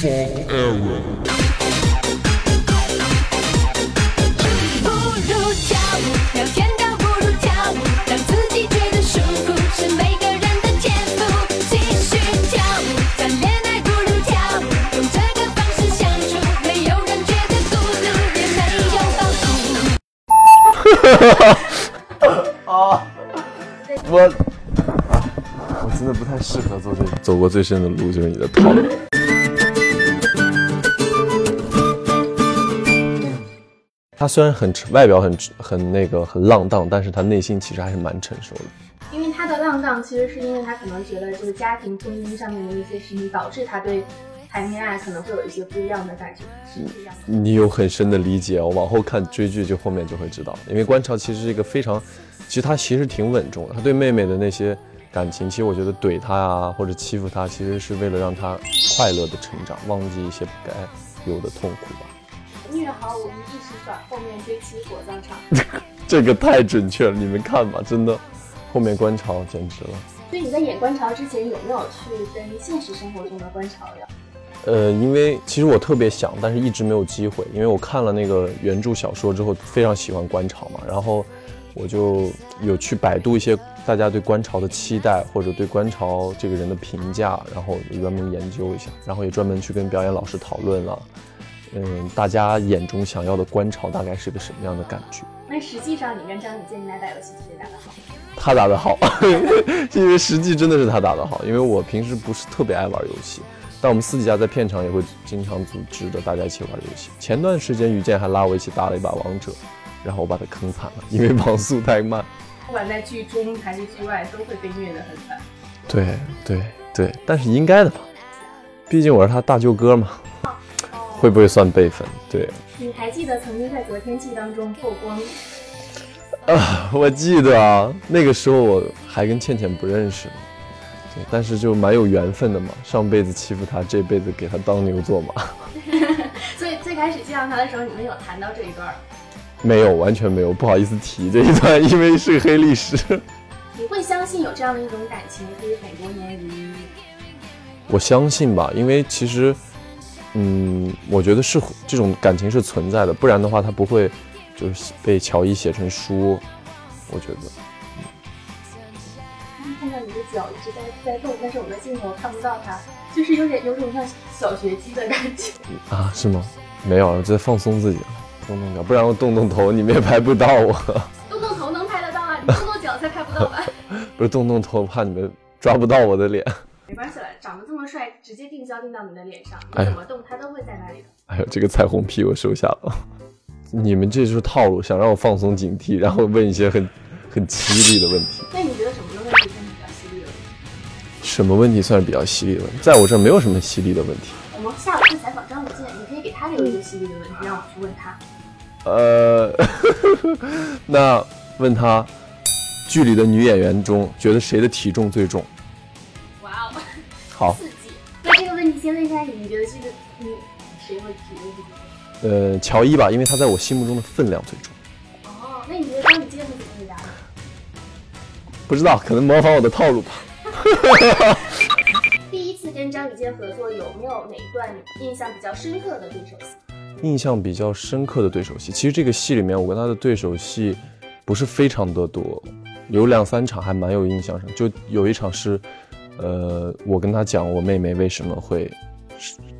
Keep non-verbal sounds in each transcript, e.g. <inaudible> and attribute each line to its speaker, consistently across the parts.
Speaker 1: 不如跳舞，聊天倒不如跳舞，让自己觉得舒服是每个人的天赋。继续跳舞，谈恋爱不如跳舞，用这个方式相处，没有人觉得孤独，也没有包袱。
Speaker 2: 我我真的不太适合做这个。走过最深的路就是你的套路。他虽然很外表很很那个很浪荡，但是他内心其实还是蛮成熟的。
Speaker 3: 因为他的浪荡，其实是因为他可能觉得就是家庭婚姻上面的一些事情，导致他对谈恋爱可能会有一些不一样的感觉，是这样的。
Speaker 2: 你有很深的理解，我往后看追剧就后面就会知道，因为观潮其实是一个非常，其实他其实挺稳重的，他对妹妹的那些感情，其实我觉得怼他啊或者欺负他，其实是为了让他快乐的成长，忘记一些不该有的痛苦吧。
Speaker 3: 虐好我们一起爽，后面追妻火葬场。<laughs>
Speaker 2: 这个太准确了，你们看吧，真的，后面观潮简直了。
Speaker 3: 所以你在演观潮之前，有没有去跟现实生活中的观潮聊？
Speaker 2: 呃，因为其实我特别想，但是一直没有机会。因为我看了那个原著小说之后，非常喜欢观潮嘛，然后我就有去百度一些大家对观潮的期待，或者对观潮这个人的评价，然后有专门研究一下，然后也专门去跟表演老师讨论了。嗯，大家眼中想要的观潮大概是个什么样的感觉？
Speaker 3: 那实际上你跟张雨健，你俩打游戏谁打得好？
Speaker 2: 他打得好，<laughs> 因为实际真的是他打得好。因为我平时不是特别爱玩游戏，但我们私底下在片场也会经常组织着大家一起玩游戏。前段时间于健还拉我一起打了一把王者，然后我把他坑惨了，因为网速太慢。
Speaker 3: 不管在剧中还是剧外，都会被虐得很惨。
Speaker 2: 对对对，但是应该的吧，毕竟我是他大舅哥嘛，会不会算辈分？对
Speaker 3: 你还记得曾经在《择天记》当中曝光？
Speaker 2: 啊，我记得啊，那个时候我还跟倩倩不认识呢，对，但是就蛮有缘分的嘛，上辈子欺负她，这辈子给她当牛做马。<laughs>
Speaker 3: 所以最开始见到她的时候，你们有谈到这一段儿？
Speaker 2: 没有，完全没有，不好意思提这一段，因为是个黑历史。<laughs>
Speaker 3: 你会相信有这样的一种感情可以很多年如一？
Speaker 2: 我相信吧，因为其实，嗯，我觉得是这种感情是存在的，不然的话他不会就是被乔伊写成书。我觉得
Speaker 3: 看到你的脚一直在在动，但是我的镜头看不到它，就是有点有种像小学鸡的感觉。
Speaker 2: 啊，是吗？没有，我在放松自己了，动动脚，不然我动动头，你们也拍不到我。<laughs> <laughs>
Speaker 3: 动动头能拍得到啊，你动动脚才拍不到吧？
Speaker 2: 不是动动头，怕你们抓不到我的脸。
Speaker 3: 没关系了，长得这么帅，直接定焦定到你的脸上，你怎么动它都会在那里的。
Speaker 2: 哎呦，这个彩虹屁我收下了。你们这就是套路，想让我放松警惕，然后问一些很很犀利的问题。
Speaker 3: 那你觉得什么的问题是比较犀利的问题？
Speaker 2: 什么问题算是比较犀利的问题？在我这儿没有什么犀利的问题。
Speaker 3: 我们下次采访张雨建，你可以给他留一个犀利的问题，让我去问他。
Speaker 2: 呃，<laughs> 那问他，剧里的女演员中，觉得谁的体重最重？好，
Speaker 3: 刺激！那这个问题先问一下你，你觉得这个嗯谁会体重最重？
Speaker 2: 呃，乔伊吧，因为他在我心目中的分量最重。
Speaker 3: 哦，那你觉得张雨建会怎么回答呢？
Speaker 2: 不知道，可能模仿我的套路吧。<laughs>
Speaker 3: 第一次跟张雨剑合作，有没有哪一段印象比较深刻的对手戏？
Speaker 2: 印象比较深刻的对手戏，其实这个戏里面我跟他的对手戏不是非常的多，有两三场还蛮有印象上。就有一场是，呃，我跟他讲我妹妹为什么会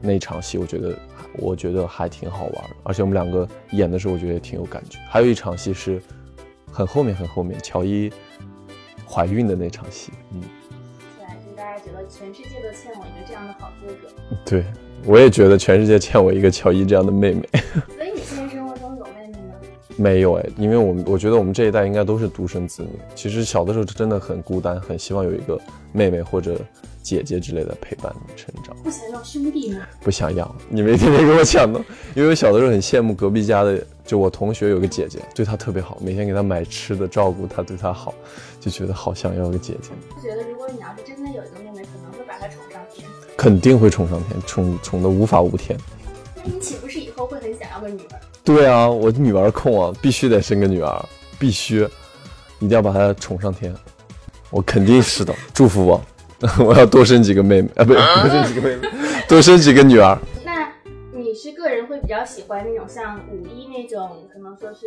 Speaker 2: 那场戏，我觉得我觉得还挺好玩的，而且我们两个演的时候，我觉得也挺有感觉。还有一场戏是很后面很后面，乔伊怀孕的那场戏，嗯，
Speaker 3: 起来就大家觉得全世界都欠我一个这样的好哥哥。<laughs>
Speaker 2: 对我也觉得全世界欠我一个乔伊这样的妹妹。没有哎，因为我们我觉得我们这一代应该都是独生子女。其实小的时候真的很孤单，很希望有一个妹妹或者姐姐之类的陪伴你成长。
Speaker 3: 不想要兄弟吗？
Speaker 2: 不想要，你没天天跟我讲的，因为我小的时候很羡慕隔壁家的，就我同学有个姐姐，对她特别好，每天给她买吃的，照顾她，对她好，就觉得好想要个姐姐，
Speaker 3: 我觉得如果你要是真的有一个妹妹，可能会把她宠上天。
Speaker 2: 肯定会宠上天，宠宠的无法无天。
Speaker 3: 那你岂不是以后会很想要个女儿？
Speaker 2: 对啊，我女儿控啊，必须得生个女儿，必须，一定要把她宠上天。我肯定是的，祝福我。<laughs> 我要多生几个妹妹啊，不是多生几个妹妹，多生几个女儿。
Speaker 3: 那你是个人会比较喜欢那种像五一那种，可能说是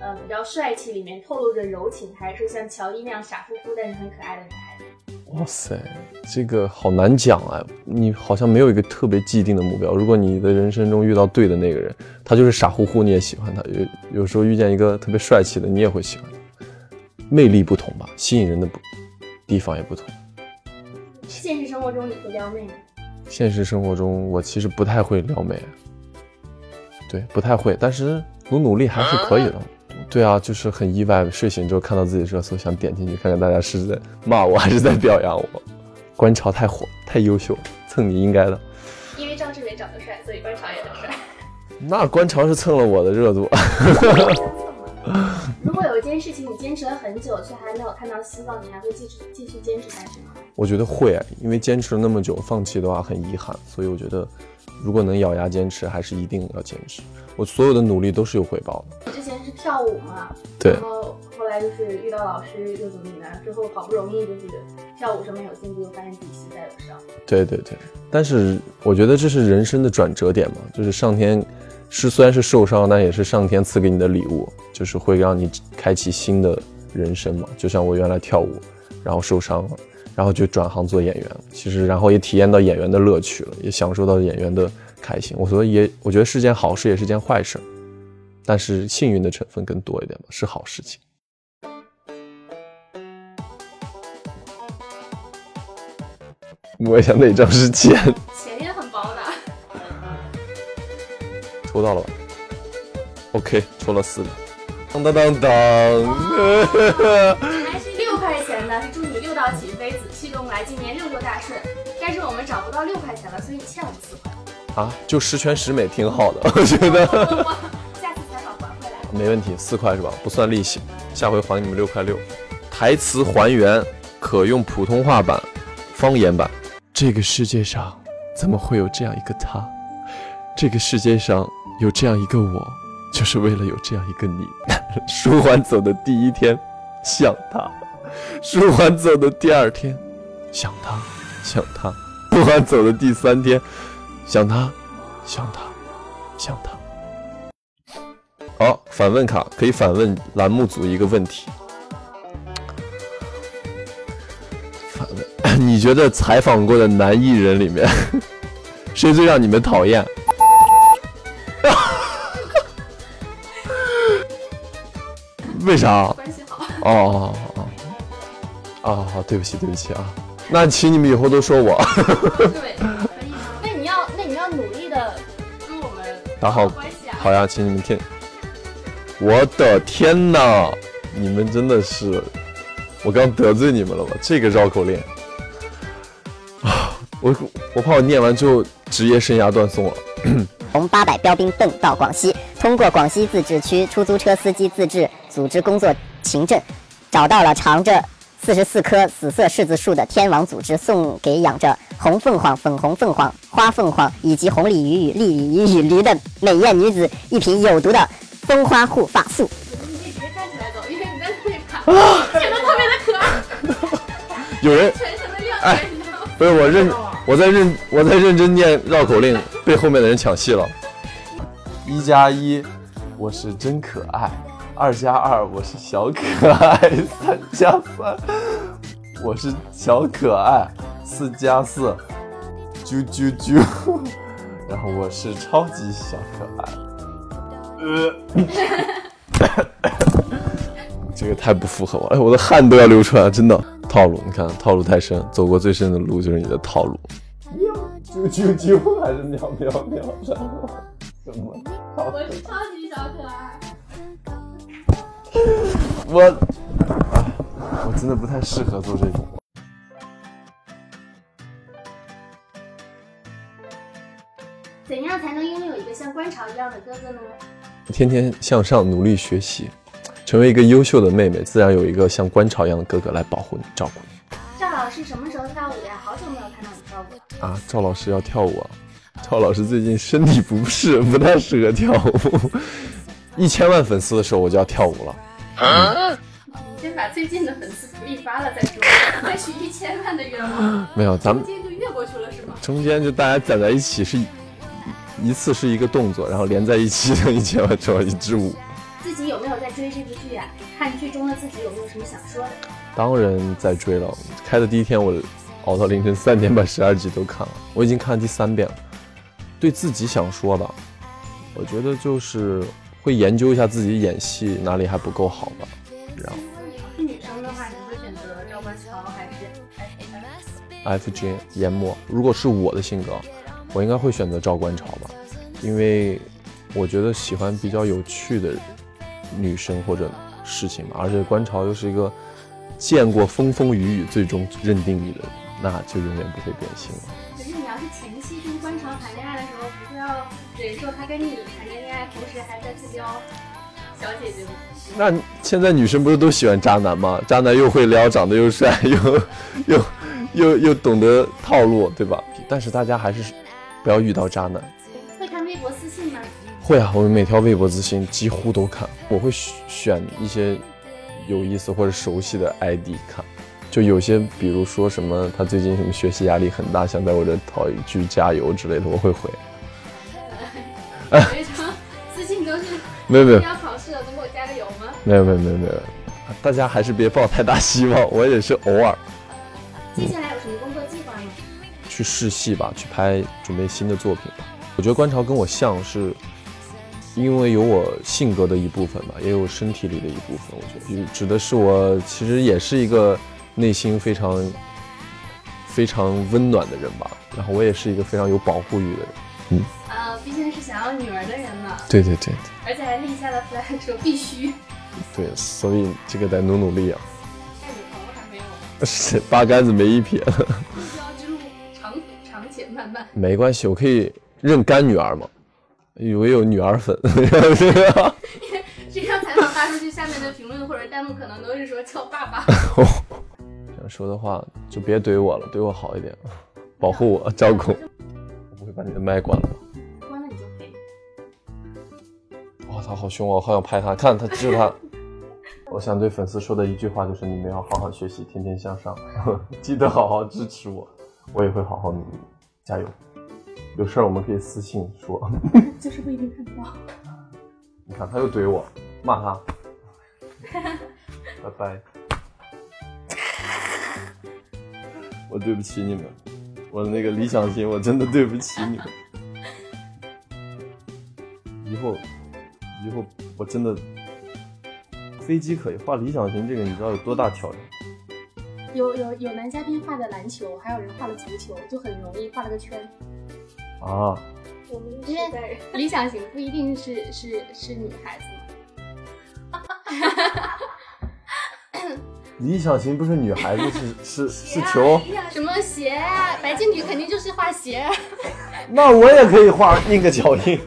Speaker 3: 呃比较帅气，里面透露着柔情，还是说像乔伊那样傻乎乎但是很可爱的女孩子？
Speaker 2: 哇塞，这个好难讲啊！你好像没有一个特别既定的目标。如果你的人生中遇到对的那个人，他就是傻乎乎，你也喜欢他；有有时候遇见一个特别帅气的，你也会喜欢他。魅力不同吧，吸引人的不地方也不同。
Speaker 3: 现实生活中你会撩妹吗？
Speaker 2: 现实生活中我其实不太会撩妹，对，不太会，但是努努力还是可以的。对啊，就是很意外，睡醒之后看到自己热搜，想点进去看看大家是在骂我还是在表扬我。观潮太火，太优秀，蹭你应该的。
Speaker 3: 因为张志伟长得帅，所以观潮也很帅。<laughs>
Speaker 2: 那观潮是蹭了我的热度。<laughs>
Speaker 3: 如果有一件事情你坚持了很久，却还没有看到希望，你还会继续继续坚持下去吗？
Speaker 2: 我觉得会，因为坚持了那么久，放弃的话很遗憾。所以我觉得，如果能咬牙坚持，还是一定要坚持。我所有的努力都是有回报
Speaker 3: 的。之前是跳舞嘛，
Speaker 2: 对，
Speaker 3: 然后后来就是遇到老师又怎么怎么样，之后好不容易就是跳舞上面有进步，发现自己膝盖有伤。
Speaker 2: 对对对，但是我觉得这是人生的转折点嘛，就是上天是虽然是受伤，但也是上天赐给你的礼物，就是会让你开启新的人生嘛。就像我原来跳舞，然后受伤了，然后就转行做演员，其实然后也体验到演员的乐趣了，也享受到演员的开心。我所以也我觉得是件好事，也是件坏事，但是幸运的成分更多一点吧，是好事情。摸一下哪张是钱，抽到了吧？OK，抽了四个。当当当当，
Speaker 3: 还是六块钱的，是祝你六道起飞，紫气东来，今年六六大顺。但是我们找不到六块钱了，所以你欠我们四块。
Speaker 2: 啊，就十全十美，挺好的，<laughs> 我觉得。
Speaker 3: 下次采访还回来。
Speaker 2: 没问题，四块是吧？不算利息，下回还你们六块六。台词还原可用普通话版、方言版。这个世界上怎么会有这样一个他？这个世界上有这样一个我，就是为了有这样一个你。<laughs> 舒缓走的第一天，想他；舒缓走的第二天，想他，想他；舒缓走的第三天，想他，想他，想他。好，反问卡可以反问栏目组一个问题。反问，<coughs> 你觉得采访过的男艺人里面，<laughs> 谁最让你们讨厌？为啥？
Speaker 3: 关系好。
Speaker 2: 哦哦哦哦哦，对不起对不起啊，那请你们以后都说我。
Speaker 3: 对，可以吗？那你要，那你要努力的跟我们
Speaker 2: 打好
Speaker 3: 关系啊。
Speaker 2: 好呀，请你们听。我的天哪，你们真的是，我刚得罪你们了吧？这个绕口令啊，我我怕我念完之后职业生涯断送了。
Speaker 4: 从八百标兵奔到广西，通过广西自治区出租车司机自治组织工作勤政，找到了长着四十四棵紫色柿子树的天王组织，送给养着红凤凰、粉红凤凰、花凤凰以及红鲤鱼与绿鲤鱼与驴的美艳女子一瓶有毒的蜂花护发素。
Speaker 3: 你可以直接站起来走，因为你在那里爬，显得特别的可爱，
Speaker 2: 有人
Speaker 3: 全程的亮
Speaker 2: 哎？不是我认，我在认我在认真念绕口令，被后面的人抢戏了。一加一，我是真可爱；二加二，我是小可爱；<laughs> 三加三，我是小可爱；四加四，啾啾啾，<laughs> 然后我是超级小可爱。呃，<laughs> 这个太不符合我了，哎，我的汗都要流出来了，真的。套路，你看套路太深，走过最深的路就是你的套路。啾啾啾，还是喵喵喵？什么？什么？
Speaker 3: 我是超级小可爱。
Speaker 2: 我，哎，我真的不太适合做这种。
Speaker 3: 怎样才能拥有一个像观潮一样的哥哥呢？
Speaker 2: 天天向上，努力学习，成为一个优秀的妹妹，自然有一个像观潮一样的哥哥来保护你、照顾你。
Speaker 3: 赵老师什么时候跳舞呀？好久没有看到你跳舞了。
Speaker 2: 啊，赵老师要跳舞啊！赵老师最近身体不适，不太适合跳舞。一千万粉丝的时候我就要跳舞了。
Speaker 3: 你先把最近的粉丝福利发了再说，再许一千万的愿望，<laughs>
Speaker 2: 没有，咱们
Speaker 3: 中间就越过去了是吗？
Speaker 2: 中间就大家攒在一起是一一次是一个动作，然后连在一起等一千万成为一支舞。
Speaker 3: 追这部剧啊？看剧中的自己有没有什么想说的？
Speaker 2: 当然在追了，开的第一天我熬到凌晨三点把十二集都看了，我已经看了第三遍了。对自己想说的，我觉得就是会研究一下自己演戏哪里还不够好吧，然后
Speaker 3: 是女生的话，你会选择赵观潮还是
Speaker 2: F J 研磨。如果是我的性格，我应该会选择赵观潮吧，因为我觉得喜欢比较有趣的女生或者事情嘛，而且观潮又是一个见过风风雨雨，最终认定你的人，那就永远不会变心了。
Speaker 3: 可是你要是前期跟观潮谈恋爱的时候，不是要忍受他跟你谈着恋爱，同时还在自撩小姐姐吗？
Speaker 2: 那现在女生不是都喜欢渣男吗？渣男又会撩，长得又帅，<laughs> 又又又又懂得套路，对吧？但是大家还是不要遇到渣男。
Speaker 3: 会
Speaker 2: 啊，我每条微博资讯几乎都看，我会选选一些有意思或者熟悉的 ID 看。就有些，比如说什么，他最近什么学习压力很大，想在我这讨一句加油之类的，我会回。
Speaker 3: 有一场私信都是
Speaker 2: 没有没有
Speaker 3: 要考试了，能给我加个油吗？
Speaker 2: 没有没有没有没有，大家还是别抱太大希望，我也是偶尔
Speaker 3: 接下来有什么工作计划吗？
Speaker 2: 去试戏吧，去拍准备新的作品吧。我觉得观潮跟我像是，因为有我性格的一部分吧，也有身体里的一部分。我觉得指的是我其实也是一个内心非常非常温暖的人吧。然后我也是一个非常有保护欲的人。
Speaker 3: 嗯啊，毕竟是想要女儿的人嘛，
Speaker 2: 对对对
Speaker 3: 而且还立下了 flag 说必须。
Speaker 2: 对，所以这个得努努力啊。
Speaker 3: 那女朋友还没有，
Speaker 2: 是 <laughs> 八竿子没一撇，
Speaker 3: 目标之路长长且漫漫。
Speaker 2: 没关系，我可以认干女儿嘛。我有女儿粉，<laughs>
Speaker 3: 这张采访发出去，下面的评论或者弹幕可能都是说叫爸爸。<laughs>
Speaker 2: 这样说的话就别怼我了，对我好一点，保护我，照顾我。不会把你的麦关了吧？
Speaker 3: 关了你就可以。
Speaker 2: 哇，他好凶哦，我好想拍他，看他支持他。我想对粉丝说的一句话就是：你们要好好学习，天天向上，<laughs> 记得好好支持我，我也会好好努力，加油！有事儿我们可以私信说。<laughs>
Speaker 3: 就是不一定看得到。
Speaker 2: 你看他又怼我，骂他，<laughs> 拜拜。我对不起你们，我的那个理想型，我真的对不起你们。以后，以后我真的飞机可以画理想型，这个你知道有多大挑战？
Speaker 3: 有有有男嘉宾画的篮球，还有人画了足球，就很容易画了个圈。
Speaker 2: 啊，
Speaker 3: 我们因为理想型不一定是是是女孩子嘛。<laughs>
Speaker 2: 理想型不是女孩子，是是是球。
Speaker 3: 什么鞋啊？白敬亭肯定就是画鞋，啊
Speaker 2: 那我也可以画印个脚印。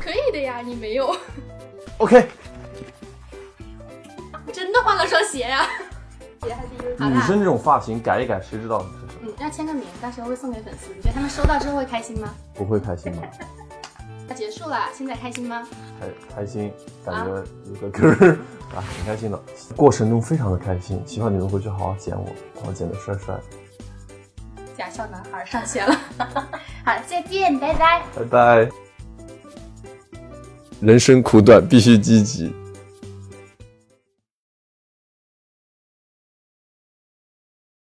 Speaker 3: 可以的呀。你没有
Speaker 2: ，OK，
Speaker 3: 真的换了双鞋呀、
Speaker 2: 女生这种发型改一改，谁知道你是什么？
Speaker 3: 嗯，要签个名，到时候会送给粉丝。你觉得他们收到之后会开心吗？
Speaker 2: 不会开心吗？<laughs>
Speaker 3: 那结束了，现在开心吗？
Speaker 2: 开开心，感觉有个根儿啊，挺开心的。过程中非常的开心，希望你们回去好好剪我，把我剪得帅帅。
Speaker 3: 假笑男孩上线了，好，再见，拜拜。
Speaker 2: 拜拜。人生苦短，必须积极。